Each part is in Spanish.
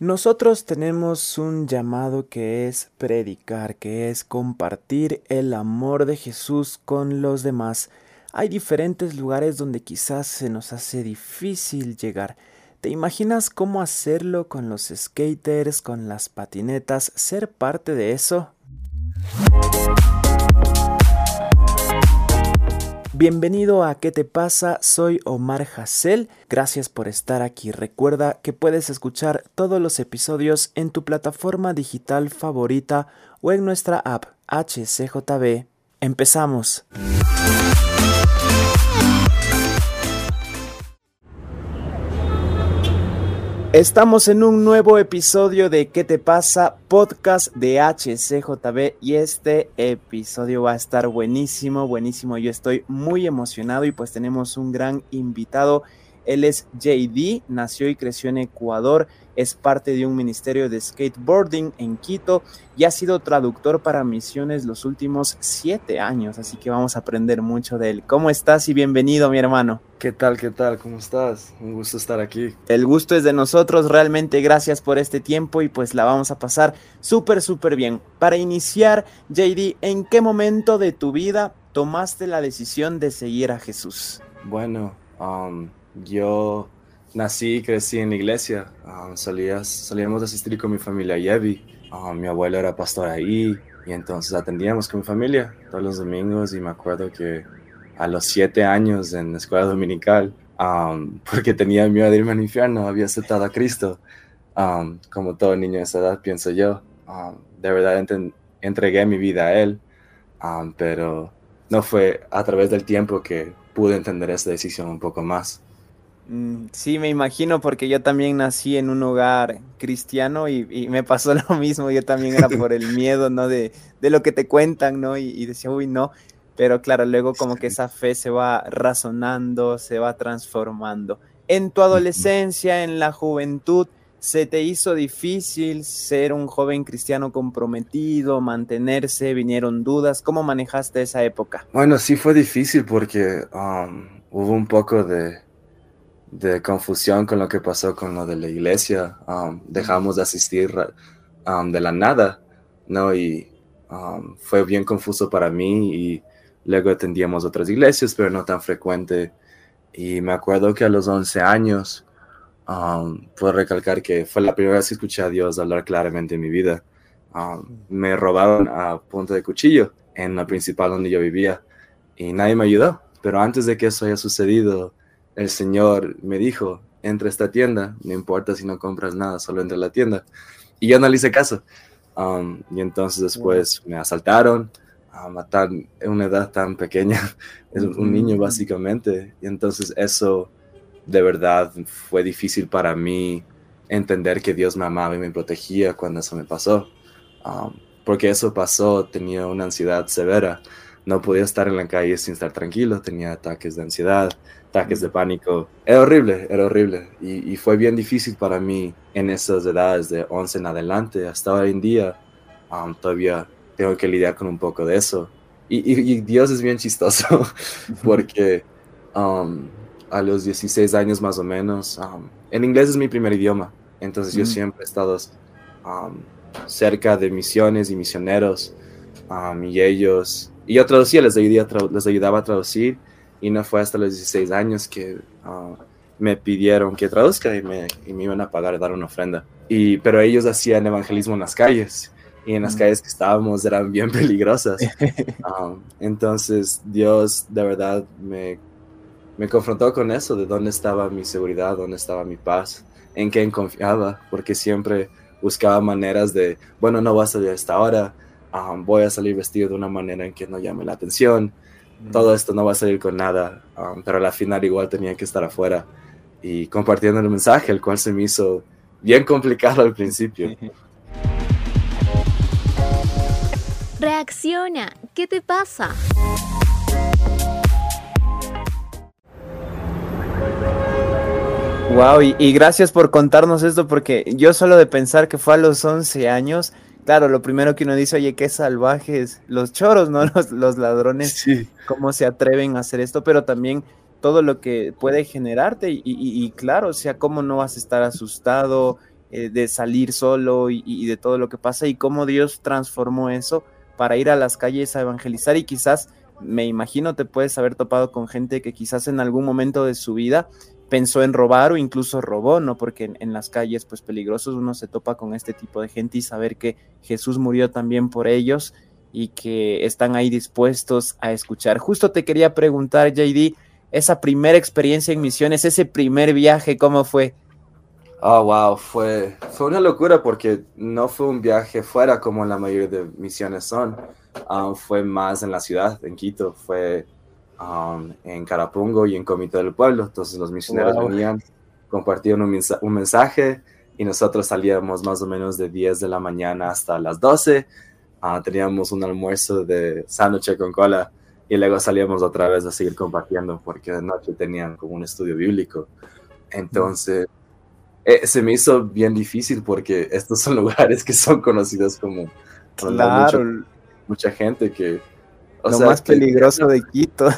Nosotros tenemos un llamado que es predicar, que es compartir el amor de Jesús con los demás. Hay diferentes lugares donde quizás se nos hace difícil llegar. ¿Te imaginas cómo hacerlo con los skaters, con las patinetas, ser parte de eso? Bienvenido a ¿Qué te pasa? Soy Omar Hassel. Gracias por estar aquí. Recuerda que puedes escuchar todos los episodios en tu plataforma digital favorita o en nuestra app HCJB. Empezamos. Estamos en un nuevo episodio de ¿Qué te pasa? Podcast de HCJB y este episodio va a estar buenísimo, buenísimo. Yo estoy muy emocionado y pues tenemos un gran invitado. Él es JD, nació y creció en Ecuador, es parte de un ministerio de skateboarding en Quito y ha sido traductor para misiones los últimos siete años, así que vamos a aprender mucho de él. ¿Cómo estás y bienvenido, mi hermano? ¿Qué tal, qué tal? ¿Cómo estás? Un gusto estar aquí. El gusto es de nosotros, realmente gracias por este tiempo y pues la vamos a pasar súper, súper bien. Para iniciar, JD, ¿en qué momento de tu vida tomaste la decisión de seguir a Jesús? Bueno, um, yo nací y crecí en la iglesia. Um, salíamos a asistir con mi familia a Yevi. Um, mi abuelo era pastor ahí y entonces atendíamos con mi familia todos los domingos y me acuerdo que a los siete años en la escuela dominical, um, porque tenía miedo de irme al infierno, había aceptado a Cristo. como todo niño de esa edad, pienso yo. de verdad entregué mi vida a Él, pero no fue a través del tiempo que pude entender esa decisión un poco más. Mm, sí, me imagino porque yo también nací en un hogar cristiano y, me pasó lo mismo. Yo también era por el miedo, ¿no? De, lo que te cuentan, ¿no? Y, decía, uy, no. Pero claro, luego como que esa fe se va razonando, se va transformando. En tu adolescencia, en la juventud, ¿se te hizo difícil ser un joven cristiano comprometido, mantenerse? ¿Vinieron dudas? ¿Cómo manejaste esa época? Bueno, sí fue difícil porque um, hubo un poco de de confusión con lo que pasó con lo de la iglesia. Um, dejamos de asistir um, de la nada, ¿no? Y um, fue bien confuso para mí y luego atendíamos otras iglesias, pero no tan frecuente. Y me acuerdo que a los 11 años, puedo recalcar que fue la primera vez que escuché a Dios hablar claramente en mi vida. me robaron a punto de cuchillo en la principal donde yo vivía y nadie me ayudó. Pero antes de que eso haya sucedido, el Señor me dijo, entra a esta tienda, no importa si no compras nada, solo entra a la tienda. Y yo no le hice caso. Um, y entonces después me asaltaron a matar en una edad tan pequeña, es un niño básicamente. Y entonces eso de verdad fue difícil para mí entender que Dios me amaba y me protegía cuando eso me pasó. Um, porque eso pasó, tenía una ansiedad severa. No podía estar en la calle sin estar tranquilo, tenía ataques de ansiedad, ataques de pánico. Era horrible, era horrible. Y, fue bien difícil para mí en esas edades de 11 en adelante. Hasta hoy en día um, todavía tengo que lidiar con un poco de eso. Y, Dios es bien chistoso porque um, a los 16 años más o menos, um, en inglés es mi primer idioma. Entonces yo siempre he estado cerca de misiones y misioneros y ellos, y yo traducía, les les ayudaba a traducir y no fue hasta los 16 años que ah, me pidieron que traduzca y me, y me, iban a pagar dar una ofrenda. Y, pero ellos hacían evangelismo en las calles y en las calles que estábamos eran bien peligrosas. Ah, entonces Dios de verdad me, me confrontó con eso, de dónde estaba mi seguridad, dónde estaba mi paz, en qué confiaba, porque siempre buscaba maneras de, bueno, no voy a salir a esta hora, ah, voy a salir vestido de una manera en que no llame la atención, todo esto no va a salir con nada, um, pero a la final igual tenía que estar afuera y compartiendo el mensaje, el cual se me hizo bien complicado al principio. Reacciona, ¿qué te pasa? Wow, y, y, gracias por contarnos esto porque yo solo de pensar que fue a los 11 años, claro, lo primero que uno dice, oye, qué salvajes, los choros, ¿no? Los, los ladrones, sí. cómo se atreven a hacer esto, pero también todo lo que puede generarte y, y, claro, o sea, cómo no vas a estar asustado, eh, de salir solo y, de todo lo que pasa y cómo Dios transformó eso para ir a las calles a evangelizar y quizás, me imagino, te puedes haber topado con gente que quizás en algún momento de su vida pensó en robar o incluso robó, ¿no? Porque en, las calles, pues peligrosos, uno se topa con este tipo de gente y saber que Jesús murió también por ellos y que están ahí dispuestos a escuchar. Justo te quería preguntar, JD, esa primera experiencia en misiones, ese primer viaje, ¿cómo fue? Oh, wow, fue, fue una locura porque no fue un viaje fuera como la mayoría de misiones son. Ah, fue más en la ciudad, en Quito, fue um, en Carapungo y en Comité del Pueblo. Entonces los misioneros venían, compartían un, un, mensaje y nosotros salíamos más o menos de 10 de la mañana hasta las 12 Ah, teníamos un almuerzo de sándwich con cola y luego salíamos otra vez a seguir compartiendo porque de noche tenían como un estudio bíblico. Entonces, eh, se me hizo bien difícil porque estos son lugares que son conocidos como claro. mucha gente que... O Lo más peligroso de Quito.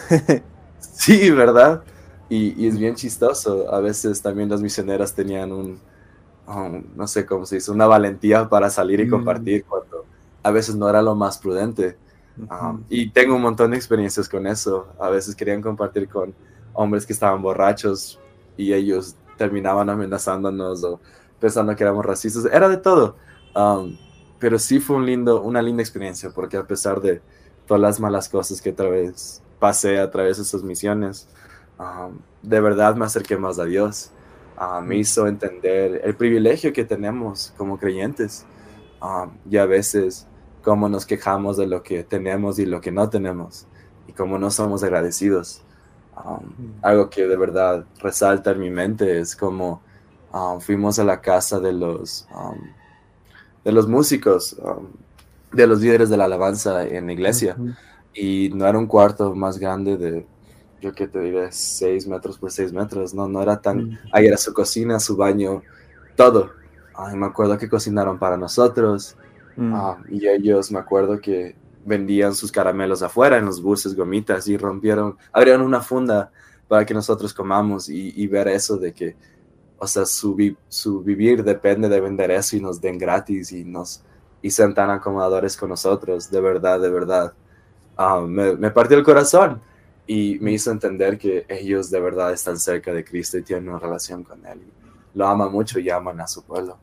sí, ¿verdad? Y, y, es bien chistoso. A veces también las misioneras tenían un, um, no sé cómo se dice, una valentía para salir y mm. compartir cuando a veces no era lo más prudente. Um, y tengo un montón de experiencias con eso. A veces querían compartir con hombres que estaban borrachos y ellos terminaban amenazándonos o pensando que éramos racistas. Era de todo. Um, pero sí fue un lindo, una linda experiencia porque a pesar de todas las malas cosas que otra vez pasé a través de esas misiones, um, de verdad me acerqué más a Dios. Uh, me hizo entender el privilegio que tenemos como creyentes. y a veces cómo nos quejamos de lo que tenemos y lo que no tenemos y cómo no somos agradecidos. Um, algo que de verdad resalta en mi mente es como um, fuimos a la casa de los, um, de los músicos, de los líderes de la alabanza en la iglesia. Y no era un cuarto más grande de, yo que te diré, seis metros por seis metros. No, no era tan... Mm. Ahí era su cocina, su baño, todo. Ay, me acuerdo que cocinaron para nosotros. Mm. Ah, y ellos me acuerdo que vendían sus caramelos afuera en los buses, gomitas, y rompieron, abrieron una funda para que nosotros comamos y, ver eso de que, o sea, su, su, vivir depende de vender eso y nos den gratis y nos y sean tan acomodadores con nosotros, de verdad, de verdad. Ah, me, me partió el corazón y me hizo entender que ellos de verdad están cerca de Cristo y tienen una relación con Él. Lo aman mucho y aman a su pueblo.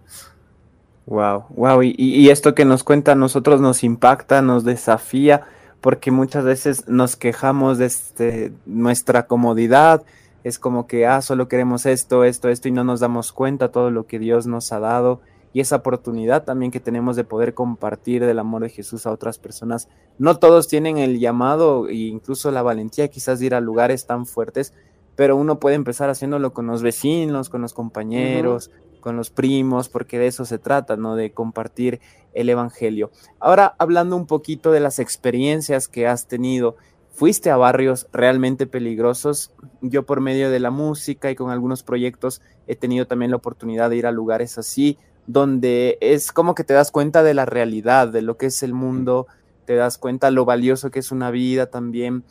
Wow, wow, y, esto que nos cuenta a nosotros nos impacta, nos desafía, porque muchas veces nos quejamos de este, nuestra comodidad, es como que, ah, solo queremos esto, esto, esto, y no nos damos cuenta todo lo que Dios nos ha dado, y esa oportunidad también que tenemos de poder compartir del amor de Jesús a otras personas. No todos tienen el llamado e incluso la valentía quizás de ir a lugares tan fuertes, pero uno puede empezar haciéndolo con los vecinos, con los compañeros, con los primos, porque de eso se trata, ¿no? De compartir el Evangelio. Ahora, hablando un poquito de las experiencias que has tenido, fuiste a barrios realmente peligrosos. Yo por medio de la música y con algunos proyectos he tenido también la oportunidad de ir a lugares así, donde es como que te das cuenta de la realidad, de lo que es el mundo, te das cuenta lo valioso que es una vida también.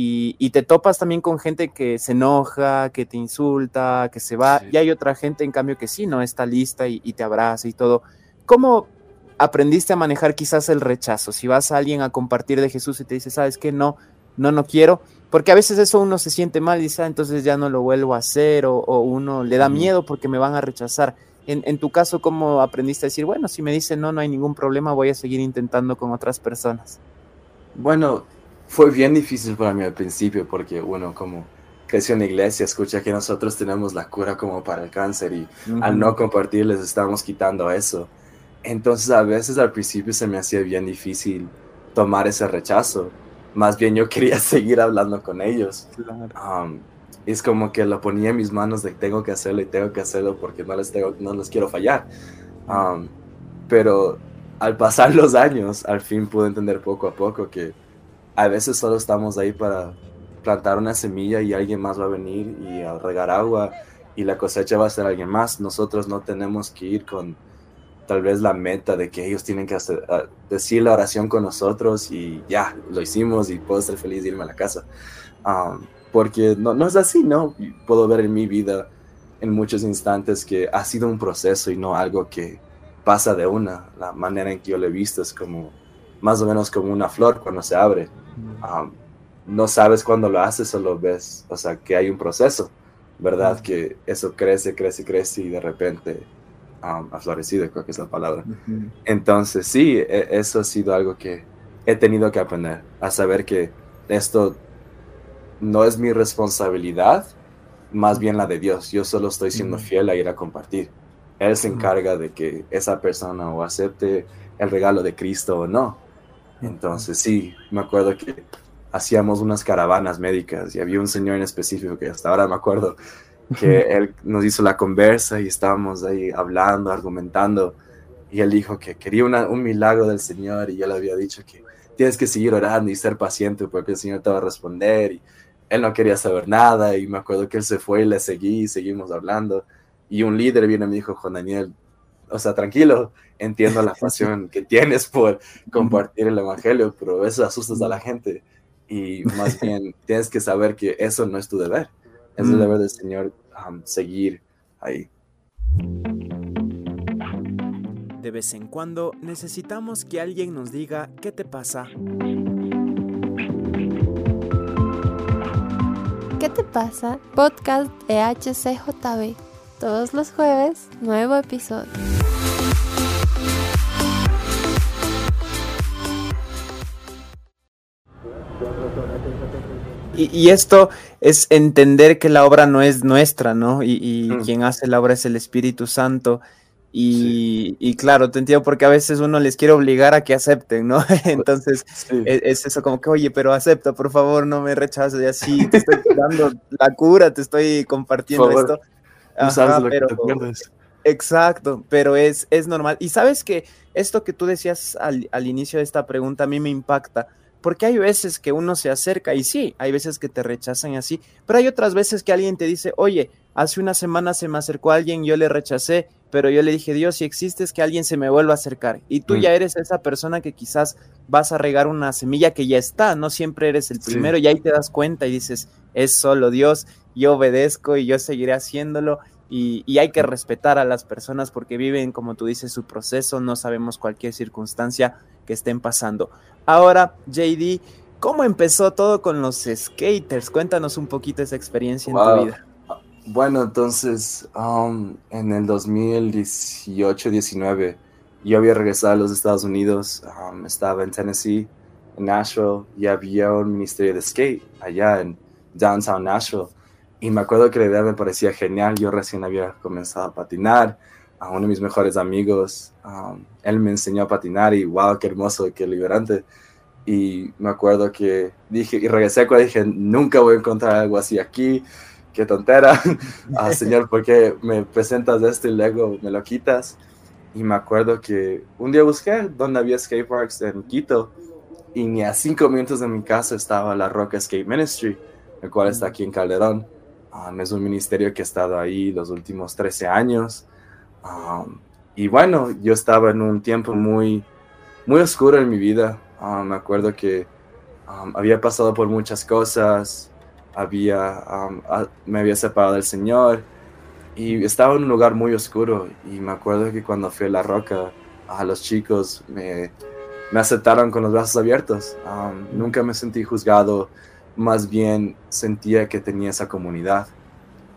Y, te topas también con gente que se enoja, que te insulta, que se va, y hay otra gente en cambio que sí, ¿no? Está lista y, te abraza y todo. ¿Cómo aprendiste a manejar quizás el rechazo? Si vas a alguien a compartir de Jesús y te dice, ¿sabes qué? No, no, no quiero, porque a veces eso uno se siente mal y dice, ah, entonces ya no lo vuelvo a hacer, o, uno le da miedo porque me van a rechazar. En, en, tu caso, ¿cómo aprendiste a decir, bueno, si me dicen no, no hay ningún problema, voy a seguir intentando con otras personas? Bueno, fue bien difícil para mí al principio porque uno como creció en la iglesia, escucha que nosotros tenemos la cura como para el cáncer y al no compartir les estamos quitando eso. Entonces a veces al principio se me hacía bien difícil tomar ese rechazo. Más bien yo quería seguir hablando con ellos. Um, es como que lo ponía en mis manos de tengo que hacerlo y tengo que hacerlo porque no les, tengo, no les quiero fallar. Um, pero al pasar los años, al fin pude entender poco a poco que a veces solo estamos ahí para plantar una semilla y alguien más va a venir y a regar agua y la cosecha va a ser alguien más. Nosotros no tenemos que ir con tal vez la meta de que ellos tienen que hacer, decir la oración con nosotros y ya, lo hicimos y puedo ser feliz de irme a la casa. Um, porque no, no es así, ¿no? Puedo ver en mi vida en muchos instantes que ha sido un proceso y no algo que pasa de una. La manera en que yo lo he visto es como más o menos como una flor cuando se abre. Um, no sabes cuándo lo haces, solo ves, o sea, que hay un proceso, ¿verdad? Que eso crece, crece, crece y de repente um, ha florecido, creo que es la palabra. Entonces, sí, e, eso ha sido algo que he tenido que aprender, a saber que esto no es mi responsabilidad, más bien la de Dios. Yo solo estoy siendo fiel a ir a compartir. Él se encarga de que esa persona o acepte el regalo de Cristo o no. Entonces, sí, me acuerdo que hacíamos unas caravanas médicas y había un señor en específico que hasta ahora me acuerdo que él nos hizo la conversa y estábamos ahí hablando, argumentando y él dijo que quería un milagro del Señor y yo le había dicho que tienes que seguir orando y ser paciente porque el Señor te va a responder y él no quería saber nada y me acuerdo que él se fue y le seguí y seguimos hablando. Y un líder viene y me dijo, Juan Daniel, o sea, tranquilo, entiendo la pasión que tienes por compartir el Evangelio, pero eso asustas a la gente. Y más bien tienes que saber que eso no es tu deber, es el deber del Señor seguir ahí. De vez en cuando necesitamos que alguien nos diga qué te pasa. Te pasa? Podcast de HCJB. Todos los jueves, nuevo episodio. Y, esto es entender que la obra no es nuestra, ¿no? Y, mm. quien hace la obra es el Espíritu Santo. Y, claro, te entiendo porque a veces uno les quiere obligar a que acepten, ¿no? Entonces e, es, eso como que, oye, pero acepta, por favor, no me rechaces, y así te estoy dando la cura, te estoy compartiendo esto. Exacto, pero es, es normal. Y sabes que esto que tú decías al, al inicio de esta pregunta a mí me impacta, porque hay veces que uno se acerca y sí, hay veces que te rechazan así, pero hay otras veces que alguien te dice, oye, hace una semana se me acercó alguien, yo le rechacé, pero yo le dije, Dios, si existes, que alguien se me vuelva a acercar. Y tú mm. ya eres esa persona que quizás vas a regar una semilla que ya está, no siempre eres el primero y ahí te das cuenta y dices, es solo Dios, yo obedezco y yo seguiré haciéndolo. Y, y, hay que respetar a las personas porque viven, como tú dices, su proceso, no sabemos cualquier circunstancia que estén pasando. Ahora, JD, ¿cómo empezó todo con los skaters? Cuéntanos un poquito esa experiencia en tu vida. Bueno, entonces, um, en el 2018-19, yo había regresado a los Estados Unidos, um, estaba en Tennessee, en Nashville, y había un ministerio de skate allá en downtown Nashville. Y me acuerdo que la idea me parecía genial, yo recién había comenzado a patinar, a uno de mis mejores amigos. Um, él me enseñó a patinar y wow, qué hermoso, qué liberante. Y me acuerdo que dije, y regresé cuando dije, nunca voy a encontrar algo así aquí, qué tontera. ah, señor, ¿por qué me presentas esto y luego me lo quitas? Y me acuerdo que un día busqué dónde había skate parks en Quito y ni a cinco minutos de mi casa estaba la Roca Skate Ministry, el cual está aquí en Calderón. Um, es un ministerio que ha estado ahí los últimos 13 años. Um, y bueno, yo estaba en un tiempo muy, muy oscuro en mi vida. Um, me acuerdo que um, había pasado por muchas cosas, había, me había separado del Señor y estaba en un lugar muy oscuro. Y me acuerdo que cuando fui a La Roca, a los chicos me, me aceptaron con los brazos abiertos. nunca me sentí juzgado, más bien sentía que tenía esa comunidad.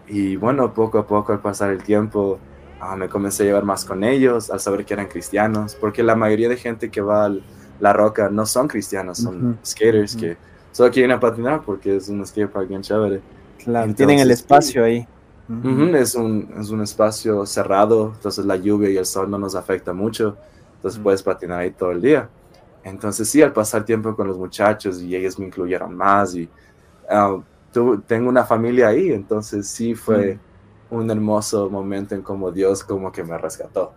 Y bueno, poco a poco al pasar el tiempo, Ah, me comencé a llevar más con ellos al saber que eran cristianos, porque la mayoría de gente que va a La Roca no son cristianos, son skaters que solo quieren patinar porque es un skatepark bien chévere. Claro, tienen el espacio ahí. es, un, es un espacio cerrado, entonces la lluvia y el sol no nos afecta mucho, entonces puedes patinar ahí todo el día. Entonces sí, al pasar tiempo con los muchachos y ellos me incluyeron más y ah, tengo una familia ahí, entonces sí fue un hermoso momento en como Dios como que me rescató.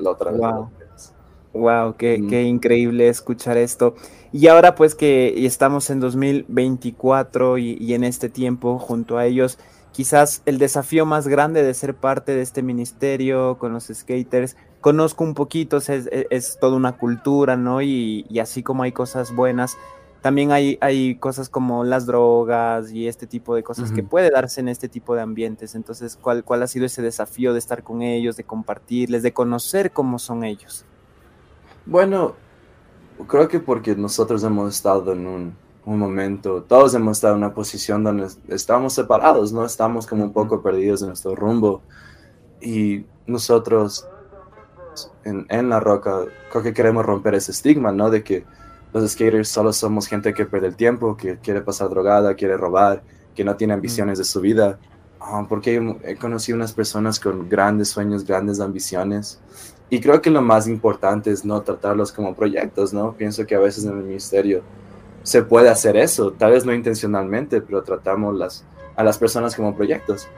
Me otra vez. Wow. Wow, qué, increíble escuchar esto. Y ahora pues que estamos en 2024 y, en este tiempo junto a ellos, quizás el desafío más grande de ser parte de este ministerio con los skaters, conozco un poquito, es, es, toda una cultura, ¿no? Y, y, así como hay cosas buenas, también hay, hay cosas como las drogas y este tipo de cosas que puede darse en este tipo de ambientes. Entonces, ¿cuál, ¿cuál ha sido ese desafío de estar con ellos, de compartirles, de conocer cómo son ellos? Bueno, creo que porque nosotros hemos estado en un, un momento, todos hemos estado en una posición donde estamos separados, ¿no? Estamos como un poco perdidos en nuestro rumbo. Y nosotros en, en la roca creo que queremos romper ese estigma, ¿no? De que los skaters solo somos gente que pierde el tiempo, que quiere pasar drogada, quiere robar, que no tiene ambiciones de su vida. Ah, porque he conocido unas personas con grandes sueños, grandes ambiciones. Y creo que lo más importante es no tratarlos como proyectos, ¿no? Pienso que a veces en el ministerio se puede hacer eso, tal vez no intencionalmente, pero tratamos las, a las personas como proyectos.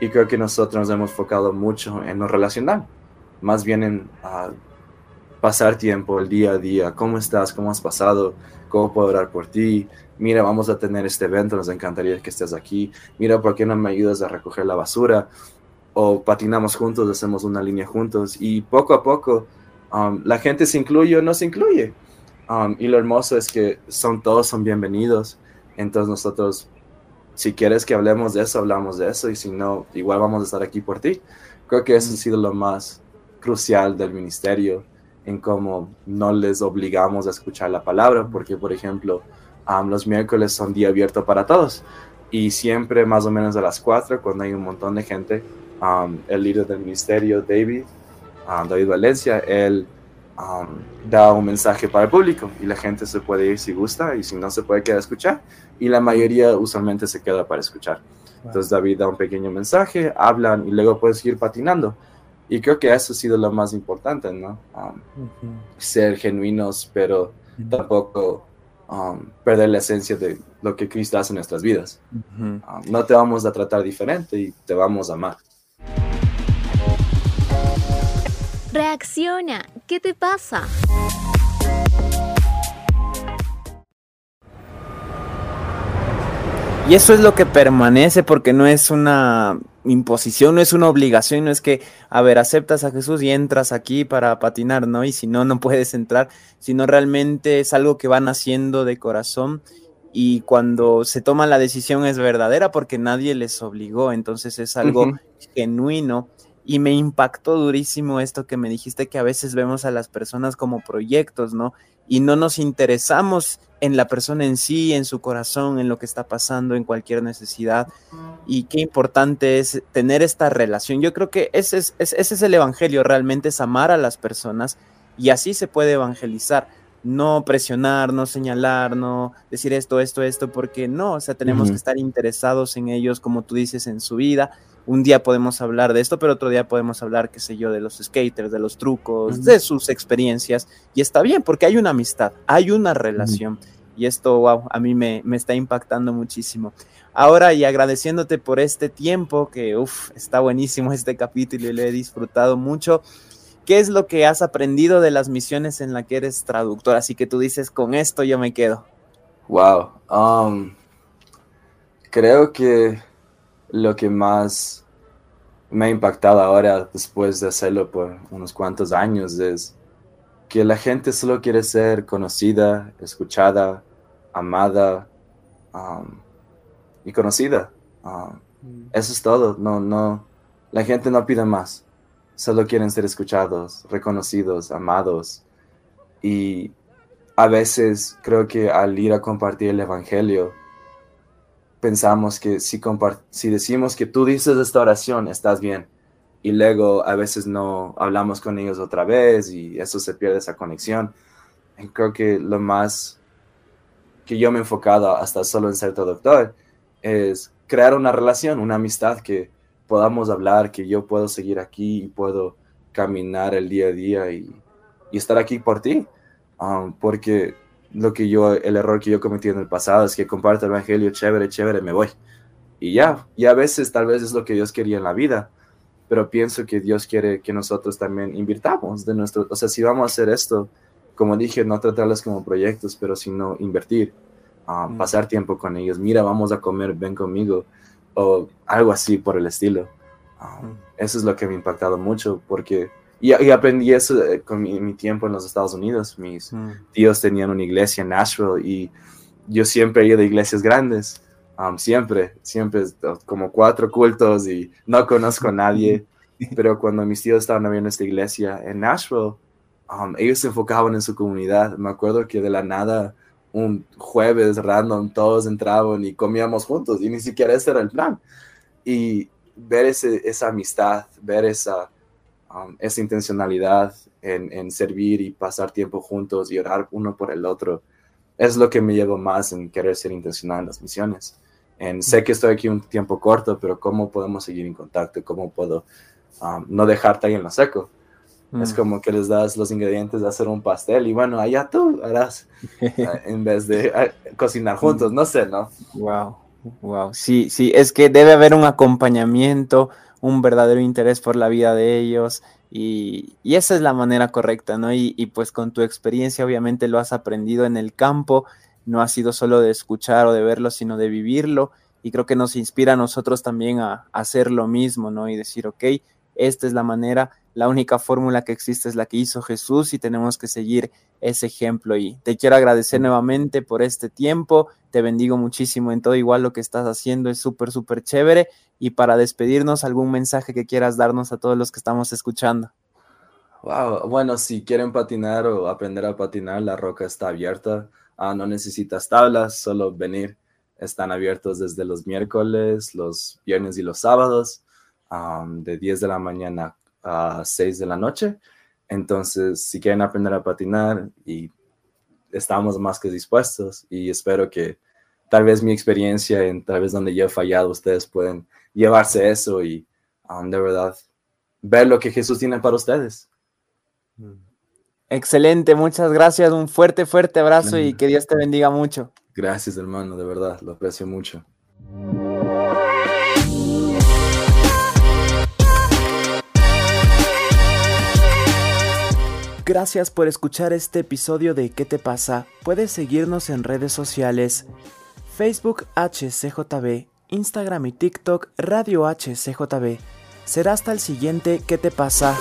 Y creo que nosotros nos hemos enfocado mucho en lo relacional, más bien en uh, pasar tiempo el día a día. ¿Cómo estás? ¿Cómo has pasado? ¿Cómo puedo orar por ti? Mira, vamos a tener este evento, nos encantaría que estés aquí. Mira, ¿por qué no me ayudas a recoger la basura? O patinamos juntos, hacemos una línea juntos. Y poco a poco, um, la gente se incluye o no se incluye. Um, y lo hermoso es que son todos son bienvenidos. Entonces nosotros, si quieres que hablemos de eso, hablamos de eso. Y si no, igual vamos a estar aquí por ti. Creo que eso ha sido lo más crucial del ministerio en cómo no les obligamos a escuchar la palabra, porque por ejemplo, los miércoles son día abierto para todos y siempre más o menos a las 4, cuando hay un montón de gente, el líder del ministerio, David, David Valencia, él da un mensaje para el público y la gente se puede ir si gusta y si no se puede quedar a escuchar y la mayoría usualmente se queda para escuchar. Entonces David da un pequeño mensaje, hablan y luego puedes seguir patinando. Y creo que eso ha sido lo más importante, ¿no? Um, ser genuinos, pero tampoco um, perder la esencia de lo que Cristo hace en nuestras vidas. Um, no te vamos a tratar diferente y te vamos a amar. Reacciona, ¿qué te pasa? Y eso es lo que permanece porque no es una imposición, no es una obligación, no es que, a ver, aceptas a Jesús y entras aquí para patinar, ¿no? Y si no, no puedes entrar, sino realmente es algo que van haciendo de corazón y cuando se toma la decisión es verdadera porque nadie les obligó, entonces es algo genuino. Y me impactó durísimo esto que me dijiste que a veces vemos a las personas como proyectos, ¿no? Y no nos interesamos en la persona en sí, en su corazón, en lo que está pasando, en cualquier necesidad. Y qué importante es tener esta relación. Yo creo que ese es, ese es el Evangelio, realmente es amar a las personas y así se puede evangelizar. No presionar, no señalar, no decir esto, esto, esto, porque no, o sea, tenemos que estar interesados en ellos, como tú dices, en su vida. Un día podemos hablar de esto, pero otro día podemos hablar, qué sé yo, de los skaters, de los trucos, de sus experiencias. Y está bien, porque hay una amistad, hay una relación. Y esto, wow, a mí me, me está impactando muchísimo. Ahora, y agradeciéndote por este tiempo, que uff, está buenísimo este capítulo y lo he disfrutado mucho. ¿Qué es lo que has aprendido de las misiones en las que eres traductor? Así que tú dices, con esto yo me quedo. Wow. Um, creo que lo que más me ha impactado ahora, después de hacerlo por unos cuantos años, es que la gente solo quiere ser conocida, escuchada, amada um, y conocida. Um, mm. eso es todo. No, no, la gente no pide más. Solo quieren ser escuchados, reconocidos, amados. Y a veces creo que al ir a compartir el Evangelio, pensamos que si, si decimos que tú dices esta oración, estás bien y luego a veces no hablamos con ellos otra vez y eso se pierde esa conexión. Y creo que lo más que yo me he enfocado hasta solo en ser doctor es crear una relación, una amistad que podamos hablar, que yo puedo seguir aquí y puedo caminar el día a día y, estar aquí por ti. Um, porque lo que yo, el error que yo cometí en el pasado es que comparto el evangelio, chévere, chévere, me voy. Y ya, y a veces tal vez es lo que Dios quería en la vida pero pienso que Dios quiere que nosotros también invirtamos de nuestro, o sea, si vamos a hacer esto, como dije, no tratarlas como proyectos, pero sino invertir, ah, mm. pasar tiempo con ellos, mira, vamos a comer, ven conmigo, o algo así por el estilo. Ah, mm. Eso es lo que me ha impactado mucho, porque, y, aprendí eso eh, con mi, tiempo en los Estados Unidos, mis mm. tíos tenían una iglesia en Nashville y yo siempre he ido a iglesias grandes, siempre, siempre, como cuatro cultos y no conozco a nadie, pero cuando mis tíos estaban abriendo esta iglesia en Nashville, ellos se enfocaban en su comunidad. Me acuerdo que de la nada, un jueves random, todos entraban y comíamos juntos y ni siquiera ese era el plan. Y ver ese, esa amistad, ver esa, esa intencionalidad en, en, servir y pasar tiempo juntos y orar uno por el otro, es lo que me lleva más en querer ser intencional en las misiones. En, sé que estoy aquí un tiempo corto, pero ¿cómo podemos seguir en contacto? ¿Cómo puedo no dejarte ahí en lo seco? Es mm. como que les das los ingredientes de hacer un pastel y bueno, allá tú harás ah, en vez de ah, cocinar juntos, no sé, ¿no? Wow, wow, sí, sí, es que debe haber un acompañamiento, un verdadero interés por la vida de ellos y, y esa es la manera correcta, ¿no? Y, y, pues con tu experiencia obviamente lo has aprendido en el campo, no ha sido solo de escuchar o de verlo, sino de vivirlo y creo que nos inspira a nosotros también a, hacer lo mismo, ¿no? Y decir, ok, esta es la manera la única fórmula que existe es la que hizo Jesús y tenemos que seguir ese ejemplo. Y te quiero agradecer nuevamente por este tiempo. Te bendigo muchísimo en todo. Igual lo que estás haciendo es súper, súper chévere. Y para despedirnos, algún mensaje que quieras darnos a todos los que estamos escuchando. Wow, bueno, si quieren patinar o aprender a patinar, la roca está abierta. Ah, no necesitas tablas, solo venir. Están abiertos desde los miércoles, los viernes y los sábados, de 10 de la mañana a 6 de la noche. Entonces, si quieren aprender a patinar y estamos más que dispuestos y espero que tal vez mi experiencia en tal vez donde yo he fallado, ustedes pueden llevarse eso y um, de verdad ver lo que Jesús tiene para ustedes. Excelente, muchas gracias, un fuerte, fuerte abrazo y que Dios te bendiga mucho. Gracias hermano, de verdad, lo aprecio mucho. Gracias por escuchar este episodio de ¿Qué te pasa? Puedes seguirnos en redes sociales, Facebook HCJB, Instagram y TikTok Radio HCJB. Será hasta el siguiente ¿Qué te pasa?